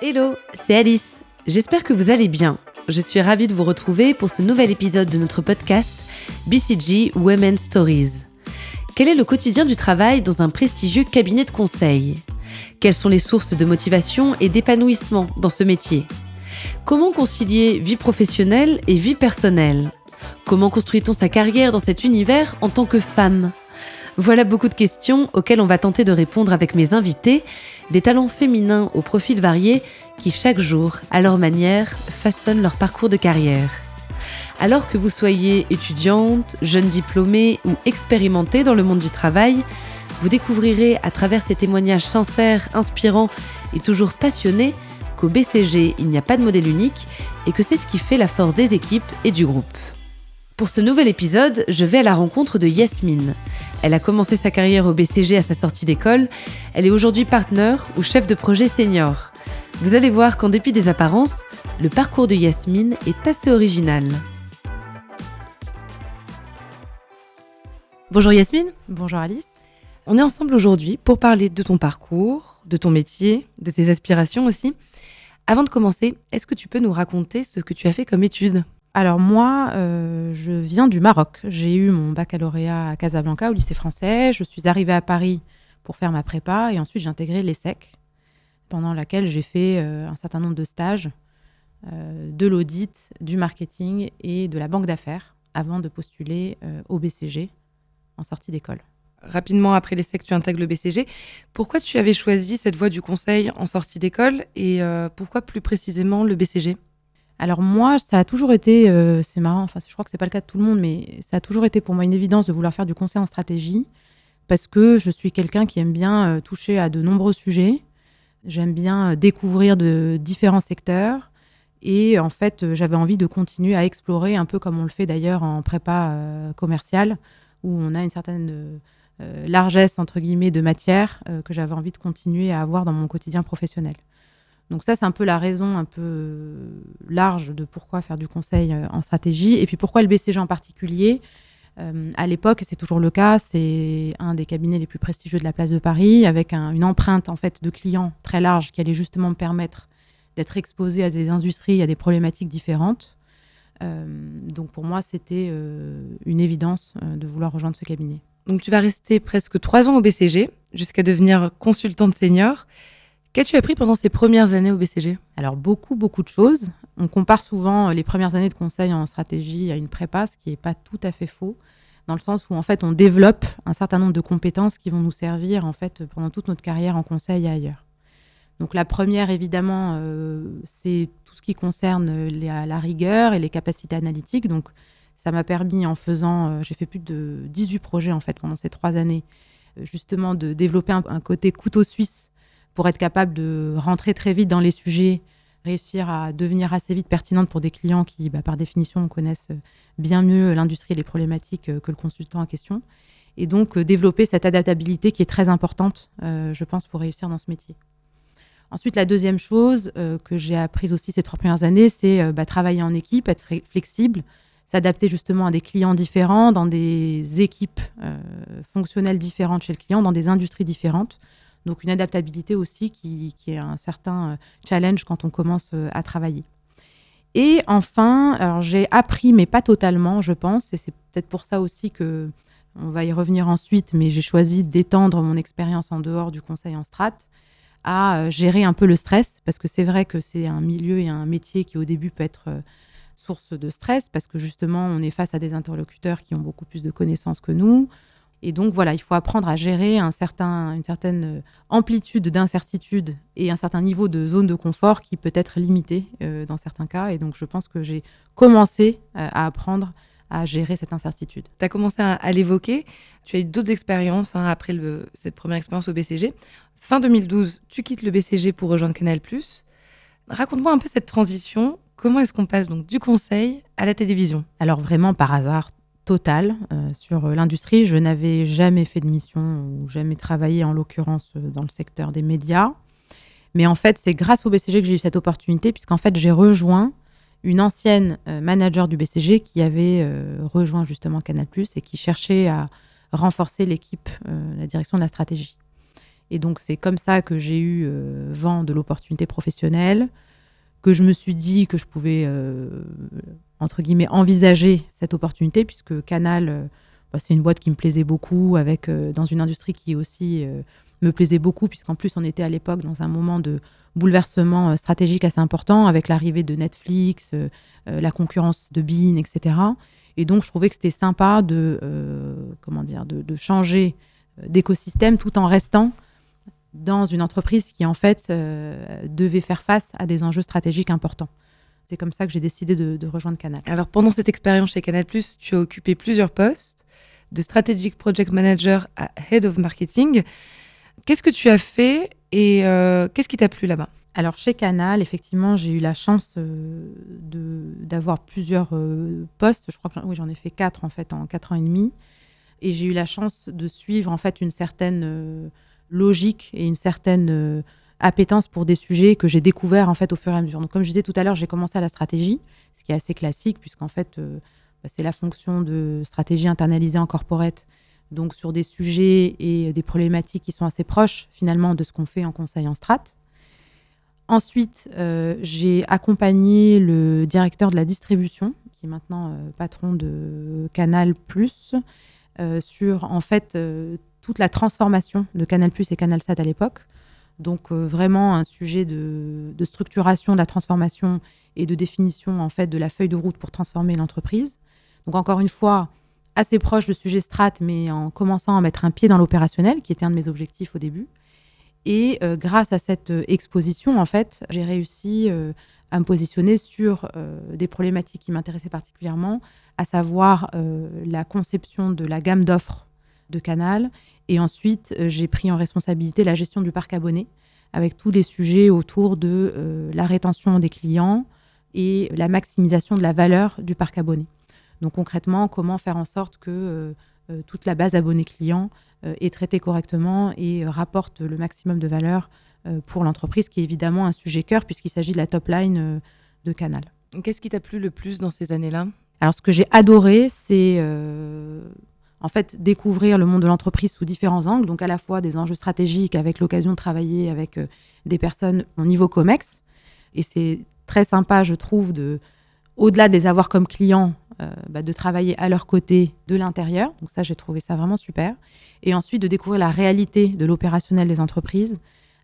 Hello, c'est Alice. J'espère que vous allez bien. Je suis ravie de vous retrouver pour ce nouvel épisode de notre podcast BCG Women Stories. Quel est le quotidien du travail dans un prestigieux cabinet de conseil? Quelles sont les sources de motivation et d'épanouissement dans ce métier? Comment concilier vie professionnelle et vie personnelle? Comment construit-on sa carrière dans cet univers en tant que femme? Voilà beaucoup de questions auxquelles on va tenter de répondre avec mes invités, des talents féminins aux profils variés qui chaque jour, à leur manière, façonnent leur parcours de carrière. Alors que vous soyez étudiante, jeune diplômée ou expérimentée dans le monde du travail, vous découvrirez à travers ces témoignages sincères, inspirants et toujours passionnés qu'au BCG, il n'y a pas de modèle unique et que c'est ce qui fait la force des équipes et du groupe. Pour ce nouvel épisode, je vais à la rencontre de Yasmine. Elle a commencé sa carrière au BCG à sa sortie d'école. Elle est aujourd'hui partenaire ou chef de projet senior. Vous allez voir qu'en dépit des apparences, le parcours de Yasmine est assez original. Bonjour Yasmine. Bonjour Alice. On est ensemble aujourd'hui pour parler de ton parcours, de ton métier, de tes aspirations aussi. Avant de commencer, est-ce que tu peux nous raconter ce que tu as fait comme études Alors moi, euh, je viens du Maroc. J'ai eu mon baccalauréat à Casablanca au lycée français. Je suis arrivée à Paris pour faire ma prépa et ensuite j'ai intégré l'ESSEC pendant laquelle j'ai fait euh, un certain nombre de stages euh, de l'audit, du marketing et de la banque d'affaires avant de postuler au BCG en sortie d'école. Rapidement après que tu intègres le BCG, pourquoi tu avais choisi cette voie du conseil en sortie d'école et pourquoi plus précisément le BCG alors moi, ça a toujours été, euh, c'est marrant, enfin je crois que c'est pas le cas de tout le monde, mais ça a toujours été pour moi une évidence de vouloir faire du conseil en stratégie parce que je suis quelqu'un qui aime bien euh, toucher à de nombreux sujets, j'aime bien découvrir de différents secteurs et en fait j'avais envie de continuer à explorer un peu comme on le fait d'ailleurs en prépa commerciale où on a une certaine euh, euh, largesse entre guillemets de matière euh, que j'avais envie de continuer à avoir dans mon quotidien professionnel. Donc ça, c'est un peu la raison un peu large de pourquoi faire du conseil en stratégie et puis pourquoi le BCG en particulier. à l'époque, et c'est toujours le cas, c'est un des cabinets les plus prestigieux de la place de Paris, avec une empreinte en fait de clients très large qui allait justement me permettre d'être exposé à des industries, à des problématiques différentes. Euh, donc pour moi, c'était euh, une évidence euh, de vouloir rejoindre ce cabinet. Donc tu vas rester presque trois ans au BCG jusqu'à devenir consultante senior. Qu'as-tu appris pendant ces premières années au BCG Alors beaucoup, beaucoup de choses. On compare souvent les premières années de conseil en stratégie à une prépa, ce qui n'est pas tout à fait faux, dans le sens où en fait on développe un certain nombre de compétences qui vont nous servir en fait pendant toute notre carrière en conseil et ailleurs. Donc la première, évidemment, euh, c'est tout ce qui concerne la, rigueur et les capacités analytiques. Donc ça m'a permis, en faisant, euh, j'ai fait plus de 18 projets en fait pendant ces trois années, euh, justement de développer un, côté couteau suisse pour être capable de rentrer très vite dans les sujets, réussir à devenir assez vite pertinente pour des clients qui, bah, par définition, connaissent bien mieux l'industrie et les problématiques que le consultant en question. Et donc développer cette adaptabilité qui est très importante, je pense, pour réussir dans ce métier. Ensuite, la deuxième chose euh, que j'ai apprise aussi ces trois premières années, c'est euh, bah, travailler en équipe, être flexible, s'adapter justement à des clients différents, dans des équipes euh, fonctionnelles différentes chez le client, dans des industries différentes. Donc une adaptabilité aussi qui, qui est un certain challenge quand on commence à travailler. Et enfin, j'ai appris, mais pas totalement, je pense, et c'est peut-être pour ça aussi que on va y revenir ensuite, mais j'ai choisi d'étendre mon expérience en dehors du conseil en strat à euh, gérer un peu le stress, parce que c'est vrai que c'est un milieu et un métier qui au début peut être euh, source de stress, parce que justement on est face à des interlocuteurs qui ont beaucoup plus de connaissances que nous. Et donc voilà, il faut apprendre à gérer un certain, une certaine euh, amplitude d'incertitude et un certain niveau de zone de confort qui peut être limité dans certains cas. Et donc je pense que j'ai commencé à apprendre à gérer cette incertitude. Tu as commencé à, l'évoquer. Tu as eu d'autres expériences hein, après cette première expérience au BCG. Fin 2012, tu quittes le BCG pour rejoindre Canal+. Raconte-moi un peu cette transition. Comment est-ce qu'on passe donc du conseil à la télévision? Alors vraiment par hasard euh, sur l'industrie. Je n'avais jamais fait de mission ou jamais travaillé en l'occurrence euh, dans le secteur des médias. Mais en fait, c'est grâce au BCG que j'ai eu cette opportunité puisqu'en fait, j'ai rejoint une ancienne euh, manager du BCG qui avait rejoint justement Canal ⁇ et qui cherchait à renforcer l'équipe, la direction de la stratégie. Et donc, c'est comme ça que j'ai eu vent de l'opportunité professionnelle, que je me suis dit que je pouvais, euh, entre guillemets, envisager cette opportunité, puisque Canal, euh, bah, c'est une boîte qui me plaisait beaucoup, avec, dans une industrie qui aussi me plaisait beaucoup, puisqu'en plus, on était à l'époque dans un moment de bouleversement stratégique assez important, avec l'arrivée de Netflix, la concurrence de Bean, etc. Et donc, je trouvais que c'était sympa de, comment dire, de changer d'écosystème tout en restant dans une entreprise qui en fait euh, devait faire face à des enjeux stratégiques importants. C'est comme ça que j'ai décidé de, rejoindre Canal. Alors pendant cette expérience chez Canal+, tu as occupé plusieurs postes, de Strategic Project Manager à Head of Marketing. Qu'est-ce que tu as fait et euh, qu'est-ce qui t'a plu là-bas? Alors chez Canal, effectivement, j'ai eu la chance euh, d'avoir plusieurs postes. Je crois que oui, j'en ai fait quatre en fait en quatre ans et demi, et j'ai eu la chance de suivre en fait une certaine logique et une certaine euh, appétence pour des sujets que j'ai découverts en fait au fur et à mesure. Donc comme je disais tout à l'heure, j'ai commencé à la stratégie, ce qui est assez classique puisqu'en fait euh, bah, c'est la fonction de stratégie internalisée en corporate. Donc sur des sujets et des problématiques qui sont assez proches finalement de ce qu'on fait en conseil en strat. Ensuite, euh, j'ai accompagné le directeur de la distribution, qui est maintenant patron de Canal+, sur en fait toute la transformation de Canal Plus et Canal Sat à l'époque. Donc euh, vraiment un sujet de, structuration de la transformation et de définition en fait de la feuille de route pour transformer l'entreprise. Donc encore une fois, assez proche de sujet strat, mais en commençant à mettre un pied dans l'opérationnel, qui était un de mes objectifs au début. Et euh, grâce à cette euh, exposition, en fait, j'ai réussi à me positionner sur des problématiques qui m'intéressaient particulièrement, à savoir la conception de la gamme d'offres de Canal et ensuite, euh, j'ai pris en responsabilité la gestion du parc abonné, avec tous les sujets autour de euh, la rétention des clients et la maximisation de la valeur du parc abonné. Donc concrètement, comment faire en sorte que euh, toute la base abonnés clients est traitée correctement et rapporte le maximum de valeur pour l'entreprise, qui est évidemment un sujet cœur puisqu'il s'agit de la top line de Canal. Qu'est-ce qui t'a plu le plus dans ces années-là? Alors ce que j'ai adoré, c'est en fait découvrir le monde de l'entreprise sous différents angles, donc à la fois des enjeux stratégiques avec l'occasion de travailler avec euh, des personnes au niveau COMEX. Et c'est très sympa, je trouve, de, au-delà de les avoir comme clients, euh, bah, de travailler à leur côté de l'intérieur. Donc ça, j'ai trouvé ça vraiment super. Et ensuite, de découvrir la réalité de l'opérationnel des entreprises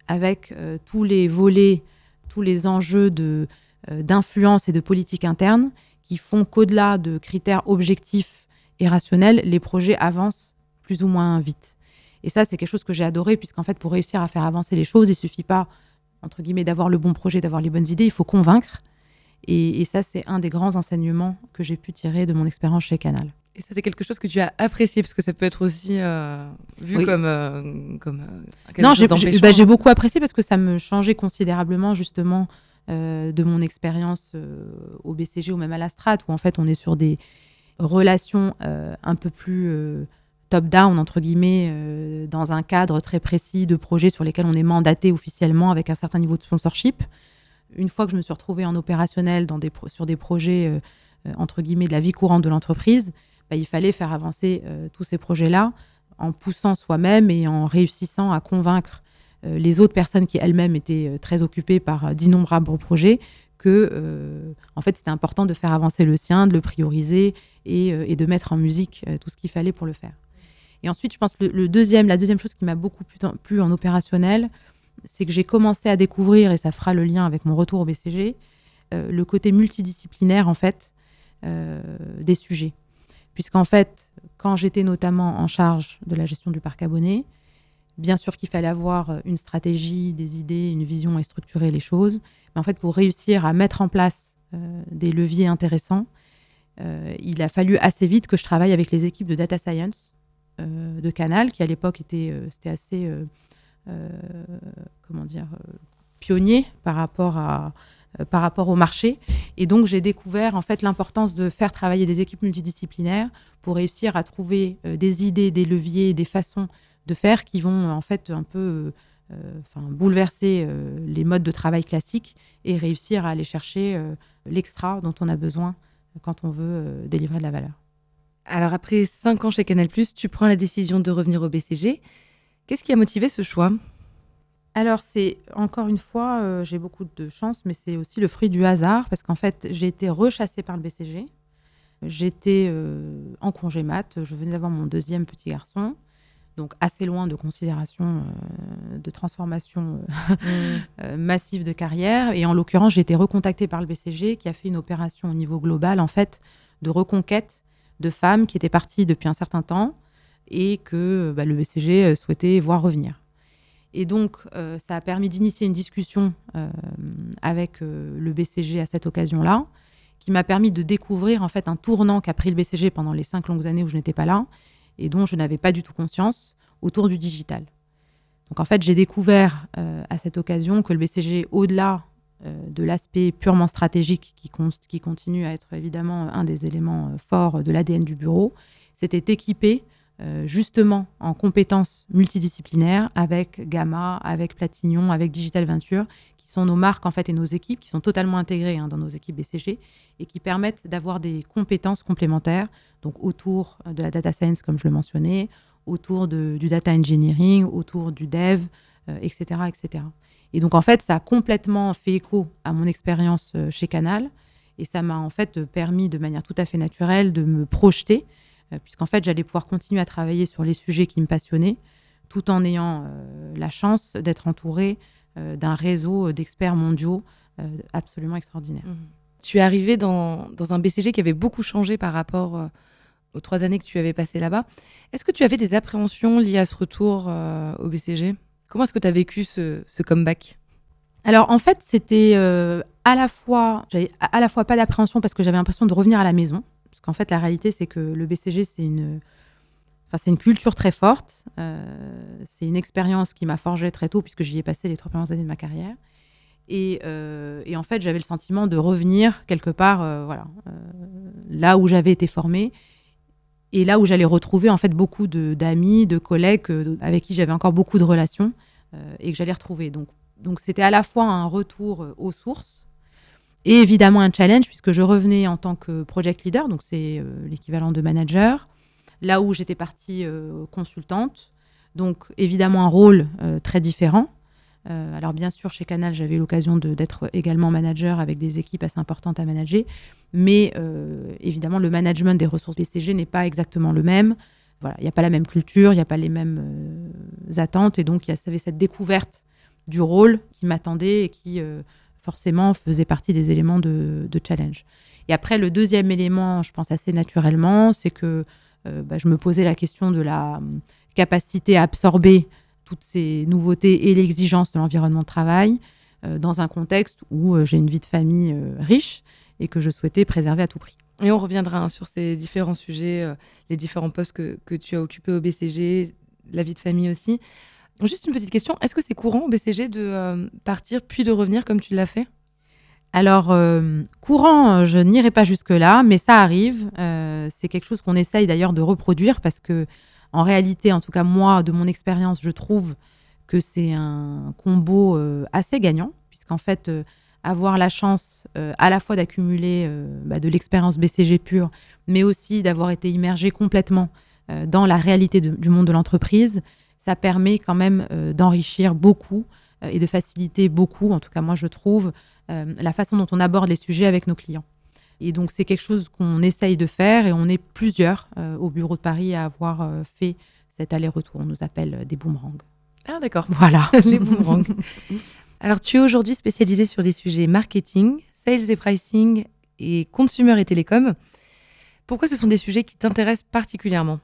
avec euh, tous les volets, tous les enjeux de, d'influence et de politique interne qui font qu'au-delà de critères objectifs et rationnel, les projets avancent plus ou moins vite. Et ça, c'est quelque chose que j'ai adoré, puisqu'en fait, pour réussir à faire avancer les choses, il suffit pas, entre guillemets, d'avoir le bon projet, d'avoir les bonnes idées, il faut convaincre. Et, ça, c'est un des grands enseignements que j'ai pu tirer de mon expérience chez Canal. Et ça, c'est quelque chose que tu as apprécié, parce que ça peut être aussi euh, vu comme, euh, comme euh, Non, bah, j'ai beaucoup apprécié parce que ça me changeait considérablement, justement, de mon expérience au BCG ou même à la Strat, où en fait, on est sur des, relation euh, un peu plus euh, top-down, entre guillemets, euh, dans un cadre très précis de projets sur lesquels on est mandaté officiellement avec un certain niveau de sponsorship. Une fois que je me suis retrouvée en opérationnel sur des projets, entre guillemets, de la vie courante de l'entreprise, bah, il fallait faire avancer tous ces projets-là en poussant soi-même et en réussissant à convaincre les autres personnes qui elles-mêmes étaient très occupées par d'innombrables projets que en fait c'était important de faire avancer le sien, de le prioriser euh, et, de mettre en musique euh, tout ce qu'il fallait pour le faire. Et ensuite, je pense que le, deuxième, la deuxième chose qui m'a beaucoup plu, en opérationnel, c'est que j'ai commencé à découvrir, et ça fera le lien avec mon retour au BCG, euh, le côté multidisciplinaire en fait des sujets. Puisqu'en fait, quand j'étais notamment en charge de la gestion du parc abonné, bien sûr qu'il fallait avoir une stratégie, des idées, une vision et structurer les choses. Mais en fait, pour réussir à mettre en place des leviers intéressants, euh, il a fallu assez vite que je travaille avec les équipes de data science euh, de Canal, qui à l'époque était, euh, c'était assez, comment dire, par rapport à par rapport au marché. Et donc, j'ai découvert en fait l'importance de faire travailler des équipes multidisciplinaires pour réussir à trouver des idées, des leviers, des façons de faire qui vont en fait un peu enfin, bouleverser les modes de travail classiques et réussir à aller chercher l'extra dont on a besoin quand on veut euh, délivrer de la valeur. Alors après cinq ans chez Canal+, tu prends la décision de revenir au BCG. Qu'est-ce qui a motivé ce choix? Alors, c'est encore une fois, euh, j'ai beaucoup de chance, mais c'est aussi le fruit du hasard, parce qu'en fait, j'ai été rechassée par le BCG. J'étais euh, en congé mat, je venais d'avoir mon deuxième petit garçon, donc assez loin de considération euh, de transformation mmh. massive de carrière. Et en l'occurrence, j'ai été recontactée par le BCG, qui a fait une opération au niveau global, en fait, de reconquête de femmes qui étaient parties depuis un certain temps et que bah, le BCG souhaitait voir revenir. Et donc, euh, ça a permis d'initier une discussion euh, avec euh, le BCG à cette occasion-là, qui m'a permis de découvrir en fait un tournant qu'a pris le BCG pendant les cinq longues années où je n'étais pas là et dont je n'avais pas du tout conscience autour du digital. Donc en fait, j'ai découvert à cette occasion que le BCG, au-delà de l'aspect purement stratégique qui, continue à être évidemment un des éléments forts de l'ADN du bureau, s'était équipé euh, justement en compétences multidisciplinaires avec Gamma, avec Platignon, avec Digital Venture, qui sont nos marques en fait et nos équipes qui sont totalement intégrées hein, dans nos équipes BCG et qui permettent d'avoir des compétences complémentaires, donc autour de la data science comme je le mentionnais, autour du data engineering, autour du dev, etc., euh, etc. Et donc en fait, ça a complètement fait écho à mon expérience euh, chez Canal et ça m'a en fait permis de manière tout à fait naturelle de me projeter euh, puisqu'en fait, j'allais pouvoir continuer à travailler sur les sujets qui me passionnaient, tout en ayant euh, la chance d'être entourée euh, d'un réseau d'experts mondiaux absolument extraordinaire. Mmh. Tu es arrivé dans, un BCG qui avait beaucoup changé par rapport aux trois années que tu avais passées là-bas. Est-ce que tu avais des appréhensions liées à ce retour au BCG Comment est-ce que tu as vécu ce, comeback? Alors en fait, c'était à la fois, j'avais à la fois pas d'appréhension parce que j'avais l'impression de revenir à la maison, qu'en fait, la réalité, c'est que le BCG, c'est une, c'est une culture très forte. Euh, c'est une expérience qui m'a forgé très tôt, puisque j'y ai passé les trois premières années de ma carrière. Et, euh, en fait, j'avais le sentiment de revenir quelque part, euh, voilà, là où j'avais été formée et là où j'allais retrouver en fait beaucoup d'amis, de, collègues avec qui j'avais encore beaucoup de relations et que j'allais retrouver. Donc, donc c'était à la fois un retour aux sources et évidemment un challenge puisque je revenais en tant que project leader, donc c'est l'équivalent de manager, là où j'étais partie euh, consultante. Donc évidemment un rôle euh, très différent. alors bien sûr, chez Canal, j'avais l'occasion d'être également manager avec des équipes assez importantes à manager. Mais évidemment, le management des ressources BCG n'est pas exactement le même. Voilà, il n'y a pas la même culture, il n'y a pas les mêmes attentes. Et donc, il y avait cette découverte du rôle qui m'attendait et qui forcément faisait partie des éléments de, challenge. Et après, le deuxième élément, je pense assez naturellement, c'est que euh, bah, je me posais la question de la hum, capacité à absorber toutes ces nouveautés et l'exigence de l'environnement de travail euh, dans un contexte où euh, j'ai une vie de famille riche et que je souhaitais préserver à tout prix. Et on reviendra hein, sur ces différents sujets, les différents postes que, tu as occupés au BCG, la vie de famille aussi. Juste une petite question, est-ce que c'est courant au BCG de euh, partir puis de revenir comme tu l'as fait? Alors, euh, courant, je n'irai pas jusque-là, mais ça arrive. Euh, c'est quelque chose qu'on essaye d'ailleurs de reproduire parce que, en réalité, en tout cas moi, de mon expérience, je trouve que c'est un combo assez gagnant, puisqu'en fait, avoir la chance à la fois d'accumuler bah, de l'expérience BCG pure, mais aussi d'avoir été immergé complètement dans la réalité du monde de l'entreprise, ça permet quand même euh, d'enrichir beaucoup euh, et de faciliter beaucoup, en tout cas moi je trouve, euh, la façon dont on aborde les sujets avec nos clients. Et donc c'est quelque chose qu'on essaye de faire et on est plusieurs au bureau de Paris à avoir fait cet aller-retour. On nous appelle des boomerangs. Ah d'accord. Voilà. les boomerangs. Alors tu es aujourd'hui spécialisé sur les sujets marketing, sales et pricing et consumer et télécom. Pourquoi ce sont des sujets qui t'intéressent particulièrement?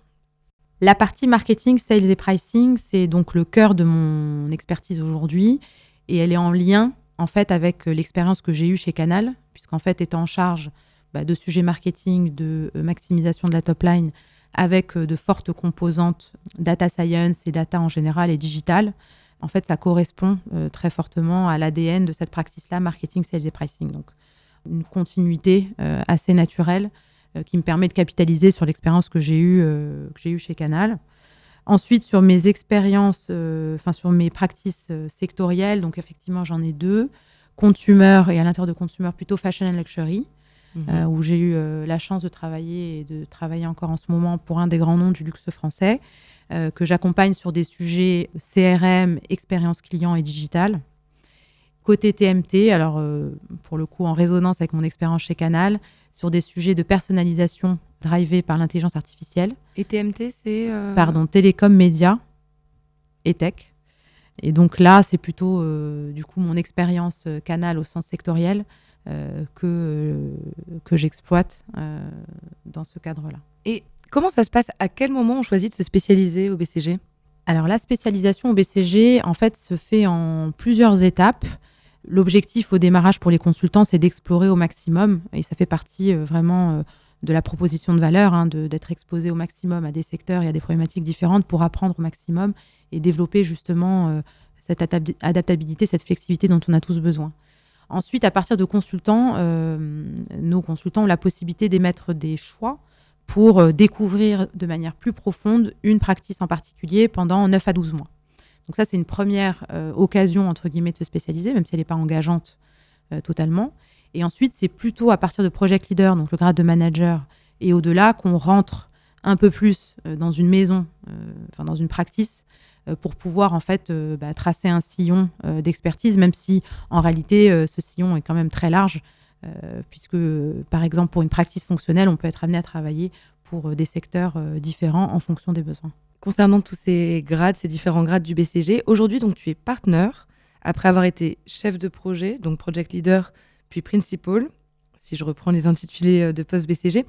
La partie marketing, sales et pricing, c'est donc le cœur de mon expertise aujourd'hui et elle est en lien en fait avec euh, l'expérience que j'ai eue chez Canal, puisqu'en fait étant en charge bah, de sujets marketing, de euh, maximisation de la top line, avec euh, de fortes composantes data science et data en général et digital, en fait ça correspond très fortement à l'ADN de cette practice-là, marketing, sales et pricing. Donc une continuité assez naturelle qui me permet de capitaliser sur l'expérience que j'ai eue, euh, que j'ai chez Canal. Ensuite, sur mes expériences, euh, enfin sur mes practices sectorielles, donc effectivement j'en ai deux, consumer et à l'intérieur de consumer plutôt fashion and luxury. mhm. où j'ai eu la chance de travailler et de travailler encore en ce moment pour un des grands noms du luxe français, que j'accompagne sur des sujets CRM, expérience client et digital. Côté TMT, alors pour le coup en résonance avec mon expérience chez Canal, sur des sujets de personnalisation drivés par l'intelligence artificielle. Et TMT, c'est Pardon, télécom, médias et tech. Et donc là, c'est plutôt euh, du coup mon expérience euh, canal au sens sectoriel euh, que, que j'exploite dans ce cadre-là. Et comment ça se passe? À quel moment on choisit de se spécialiser au BCG Alors la spécialisation au BCG, en fait, se fait en plusieurs étapes. L'objectif au démarrage pour les consultants, c'est d'explorer au maximum, et ça fait partie vraiment de la proposition de valeur, hein, d'être exposé au maximum à des secteurs et à des problématiques différentes pour apprendre au maximum et développer justement euh, cette adaptabilité, cette flexibilité dont on a tous besoin. Ensuite, à partir de consultants, euh, nos consultants ont la possibilité d'émettre des choix pour euh, découvrir de manière plus profonde une pratique en particulier pendant 9 à 12 mois. Donc ça, c'est une première occasion, entre guillemets, de se spécialiser, même si elle n'est pas engageante totalement. Et ensuite, c'est plutôt à partir de project leader, donc le grade de manager, et au-delà, qu'on rentre un peu plus dans une maison, enfin dans une practice, euh, pour pouvoir en fait euh, bah, tracer un sillon euh, d'expertise, même si en réalité ce sillon est quand même très large, puisque par exemple pour une pratique fonctionnelle, on peut être amené à travailler pour des secteurs différents en fonction des besoins. Concernant tous ces grades, ces différents grades du BCG, aujourd'hui donc tu es partenaire après avoir été chef de projet, donc project leader, puis principal, si je reprends les intitulés de poste BCG.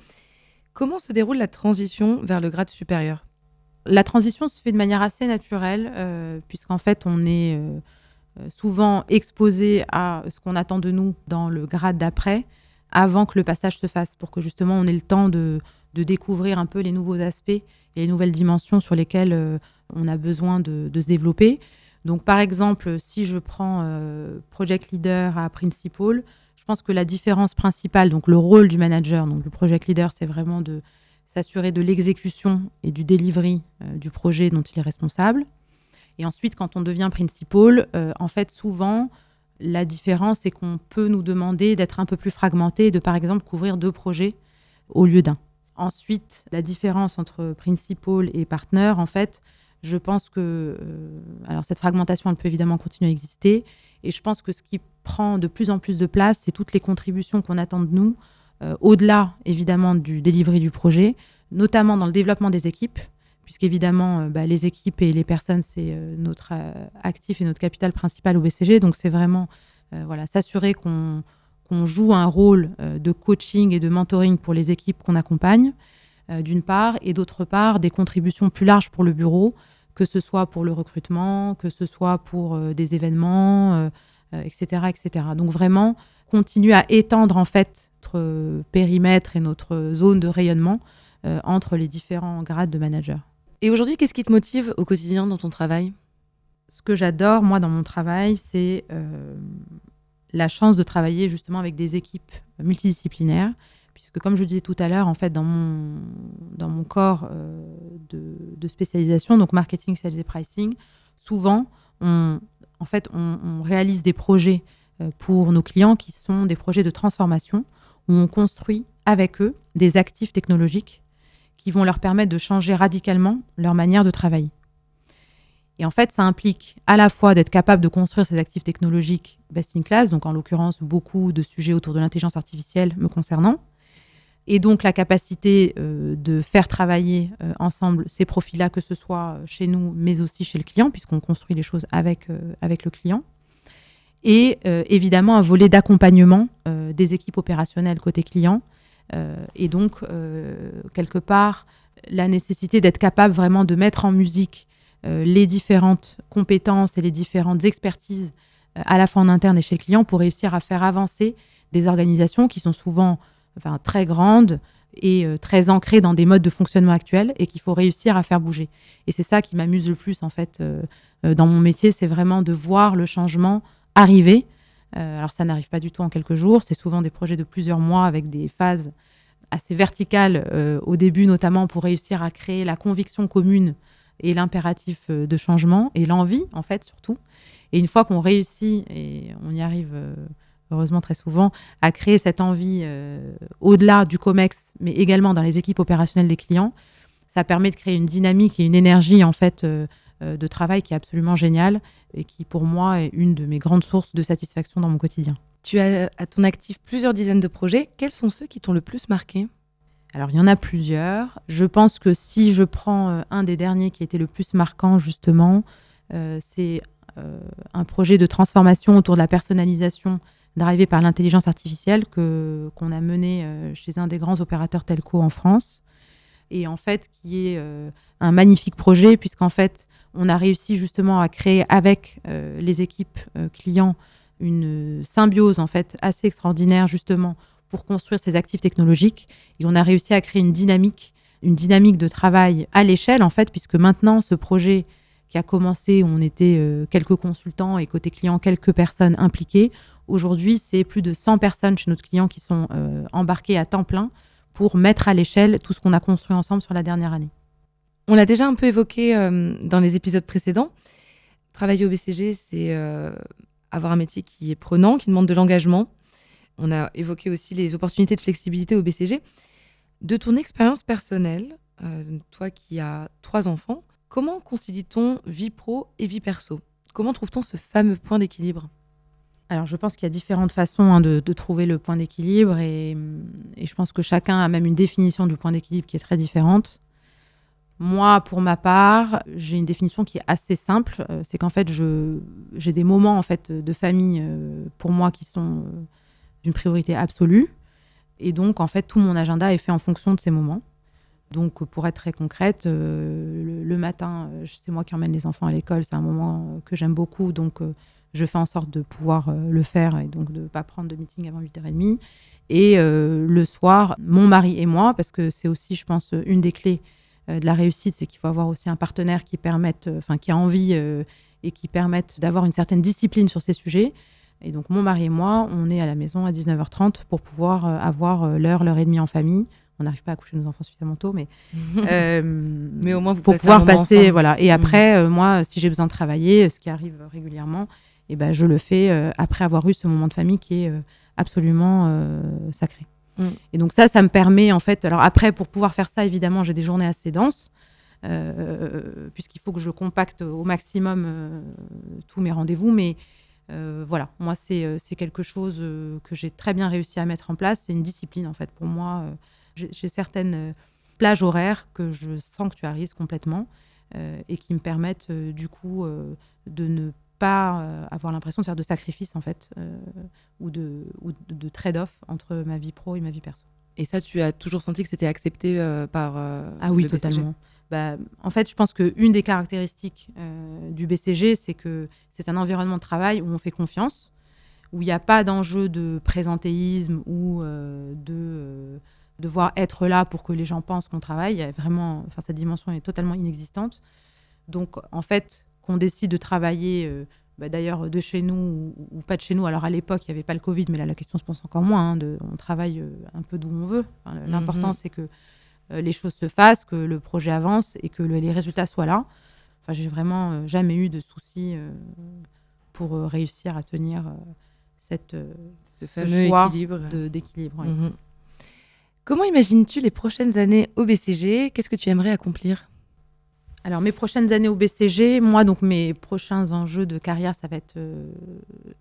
Comment se déroule la transition vers le grade supérieur? La transition se fait de manière assez naturelle, euh, puisqu'en fait, on est euh, euh, souvent exposé à ce qu'on attend de nous dans le grade d'après, avant que le passage se fasse, pour que justement on ait le temps de, découvrir un peu les nouveaux aspects et les nouvelles dimensions sur lesquelles on a besoin de, se développer. Donc, par exemple, si je prends Project Leader à Principal, je pense que la différence principale, donc le rôle du manager, donc le Project Leader, c'est vraiment de s'assurer de l'exécution et du delivery euh, du projet dont il est responsable. Et ensuite, quand on devient principal, euh, en fait, souvent, la différence, c'est qu'on peut nous demander d'être un peu plus fragmenté et de, par exemple, couvrir deux projets au lieu d'un. Ensuite, la différence entre principal et partner, en fait, je pense que euh, alors cette fragmentation, elle peut évidemment continuer à exister. Et je pense que ce qui prend de plus en plus de place, c'est toutes les contributions qu'on attend de nous euh, au-delà évidemment du delivery du projet, notamment dans le développement des équipes, puisqu'évidemment euh, bah, les équipes et les personnes, c'est euh, notre actif et notre capital principal au BCG. Donc c'est vraiment voilà, s'assurer qu'on joue un rôle de coaching et de mentoring pour les équipes qu'on accompagne, d'une part, et d'autre part, des contributions plus larges pour le bureau, que ce soit pour le recrutement, que ce soit pour des événements, etc., etc. Donc vraiment, continuer à étendre en fait notre périmètre et notre zone de rayonnement euh, entre les différents grades de manager. Et aujourd'hui, qu'est-ce qui te motive au quotidien dans ton travail? Ce que j'adore, moi, dans mon travail, c'est euh, la chance de travailler justement avec des équipes multidisciplinaires. Puisque, comme je disais tout à l'heure, en fait, dans mon, corps euh, de, spécialisation, donc marketing, sales et pricing, souvent, on, en fait, on réalise des projets pour nos clients qui sont des projets de transformation où on construit avec eux des actifs technologiques qui vont leur permettre de changer radicalement leur manière de travailler. Et en fait, ça implique à la fois d'être capable de construire ces actifs technologiques best in class, donc en l'occurrence beaucoup de sujets autour de l'intelligence artificielle me concernant, et donc la capacité euh, de faire travailler euh, ensemble ces profils-là, que ce soit chez nous, mais aussi chez le client, puisqu'on construit les choses avec, euh, avec le client et évidemment un volet d'accompagnement des équipes opérationnelles côté client. Et donc, quelque part, la nécessité d'être capable vraiment de mettre en musique les différentes compétences et les différentes expertises à la fois en interne et chez le client pour réussir à faire avancer des organisations qui sont souvent enfin, très grandes et très ancrées dans des modes de fonctionnement actuels et qu'il faut réussir à faire bouger. Et c'est ça qui m'amuse le plus en fait dans mon métier, c'est vraiment de voir le changement arriver. Euh, alors ça n'arrive pas du tout en quelques jours, c'est souvent des projets de plusieurs mois avec des phases assez verticales euh, au début, notamment pour réussir à créer la conviction commune et l'impératif euh, de changement et l'envie en fait surtout. Et une fois qu'on réussit et on y arrive heureusement très souvent, a créé cette envie au-delà du COMEX, mais également dans les équipes opérationnelles des clients. Ça permet de créer une dynamique et une énergie en fait de travail qui est absolument géniale et qui pour moi est une de mes grandes sources de satisfaction dans mon quotidien. Tu as à ton actif plusieurs dizaines de projets. Quels sont ceux qui t'ont le plus marqué? Alors, il y en a plusieurs. Je pense que si je prends euh, un des derniers qui a été le plus marquant, justement, euh, c'est euh, un projet de transformation autour de la personnalisation d'arriver par l'intelligence artificielle que, qu'on a mené chez un des grands opérateurs telco en France. Et en fait, qui est un magnifique projet, puisqu'en fait, on a réussi justement à créer avec les équipes clients une symbiose en fait assez extraordinaire justement pour construire ces actifs technologiques. Et on a réussi à créer une dynamique, une dynamique de travail à l'échelle, en fait, puisque maintenant, ce projet qui a commencé, on était euh, quelques consultants et côté client, quelques personnes impliquées, aujourd'hui, c'est plus de 100 personnes chez notre client qui sont euh, embarquées à temps plein pour mettre à l'échelle tout ce qu'on a construit ensemble sur la dernière année. On l'a déjà un peu évoqué euh, dans les épisodes précédents. Travailler au BCG, c'est avoir un métier qui est prenant, qui demande de l'engagement, on a évoqué aussi les opportunités de flexibilité au BCG. De ton expérience personnelle, euh, toi qui as trois enfants, comment concilie-t-on vie pro et vie perso? Comment trouve-t-on ce fameux point d'équilibre? Alors, je pense qu'il y a différentes façons hein, de, trouver le point d'équilibre et, je pense que chacun a même une définition du point d'équilibre qui est très différente. Moi, pour ma part, j'ai une définition qui est assez simple. Euh, c'est qu'en fait, j'ai des moments en fait de famille euh, pour moi qui sont d'une priorité absolue. Et donc, en fait, tout mon agenda est fait en fonction de ces moments. Donc, pour être très concrète, euh, le, matin, euh, c'est moi qui emmène les enfants à l'école. C'est un moment euh, que j'aime beaucoup. Donc, je fais en sorte de pouvoir le faire et donc de ne pas prendre de meeting avant 8h30. Et le soir, mon mari et moi, parce que c'est aussi, je pense, une des clés de la réussite, c'est qu'il faut avoir aussi un partenaire qui permette, enfin, qui a envie et qui permette d'avoir une certaine discipline sur ces sujets. Et donc, mon mari et moi, on est à la maison à 19h30 pour pouvoir euh, avoir euh, l'heure, l'heure et demie en famille. On n'arrive pas à coucher nos enfants suffisamment tôt, mais, euh, mais au moins vous pour pouvoir passer. Voilà. Et après, moi, si j'ai besoin de travailler, ce qui arrive régulièrement, et eh ben, je le fais après avoir eu ce moment de famille qui est absolument sacré. Mm. Et donc ça, ça me permet en fait. Alors après, pour pouvoir faire ça, évidemment, j'ai des journées assez denses. puisqu'il faut que je compacte au maximum tous mes rendez-vous, mais euh, voilà, moi, c'est euh, quelque chose euh, que j'ai très bien réussi à mettre en place. C'est une discipline, en fait. Pour moi, j'ai certaines plages horaires que je sanctuarise complètement et qui me permettent, du coup, de ne pas avoir l'impression de faire de sacrifices, en fait, ou de, ou de trade-off entre ma vie pro et ma vie perso. Et ça, tu as toujours senti que c'était accepté par. ah oui, totalement. Bah, en fait, je pense qu'une des caractéristiques euh, du BCG, c'est que c'est un environnement de travail où on fait confiance, où il n'y a pas d'enjeu de présentéisme ou euh, de euh, devoir être là pour que les gens pensent qu'on travaille. Il y a vraiment, enfin, cette dimension est totalement inexistante. Donc, en fait, qu'on décide de travailler, bah, d'ailleurs, de chez nous ou, pas de chez nous. Alors, à l'époque, il n'y avait pas le Covid, mais là, la question se pose encore moins. Hein, de, on travaille un peu d'où on veut. L'important, mhm. c'est que les choses se fassent, que le projet avance et que les résultats soient là. Enfin, j'ai vraiment euh, jamais eu de soucis euh, pour réussir à tenir cette, ce fameux équilibre d'équilibre. Mhm. Comment imagines-tu les prochaines années au BCG Qu'est-ce que tu aimerais accomplir? Alors mes prochaines années au BCG, moi donc mes prochains enjeux de carrière, ça va être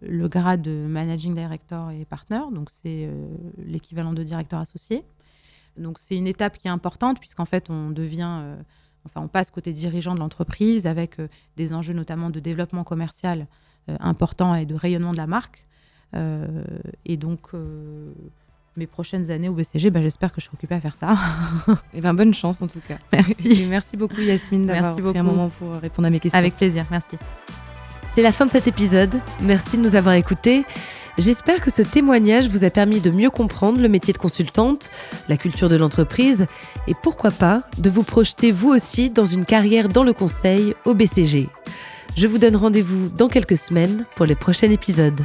le grade de managing director et partner, donc c'est l'équivalent de directeur associé. Donc c'est une étape qui est importante puisqu'en fait on devient, euh, enfin on passe côté dirigeant de l'entreprise avec euh, des enjeux notamment de développement commercial euh, important et de rayonnement de la marque. et donc mes prochaines années au BCG, bah, j'espère que je serai occupée à faire ça. et eh ben bonne chance en tout cas. Merci. merci beaucoup Yasmine d'avoir pris un moment pour répondre à mes questions. Avec plaisir, merci. C'est la fin de cet épisode. Merci de nous avoir écoutés. J'espère que ce témoignage vous a permis de mieux comprendre le métier de consultante, la culture de l'entreprise et pourquoi pas de vous projeter vous aussi dans une carrière dans le conseil au BCG. Je vous donne rendez-vous dans quelques semaines pour les prochains épisodes.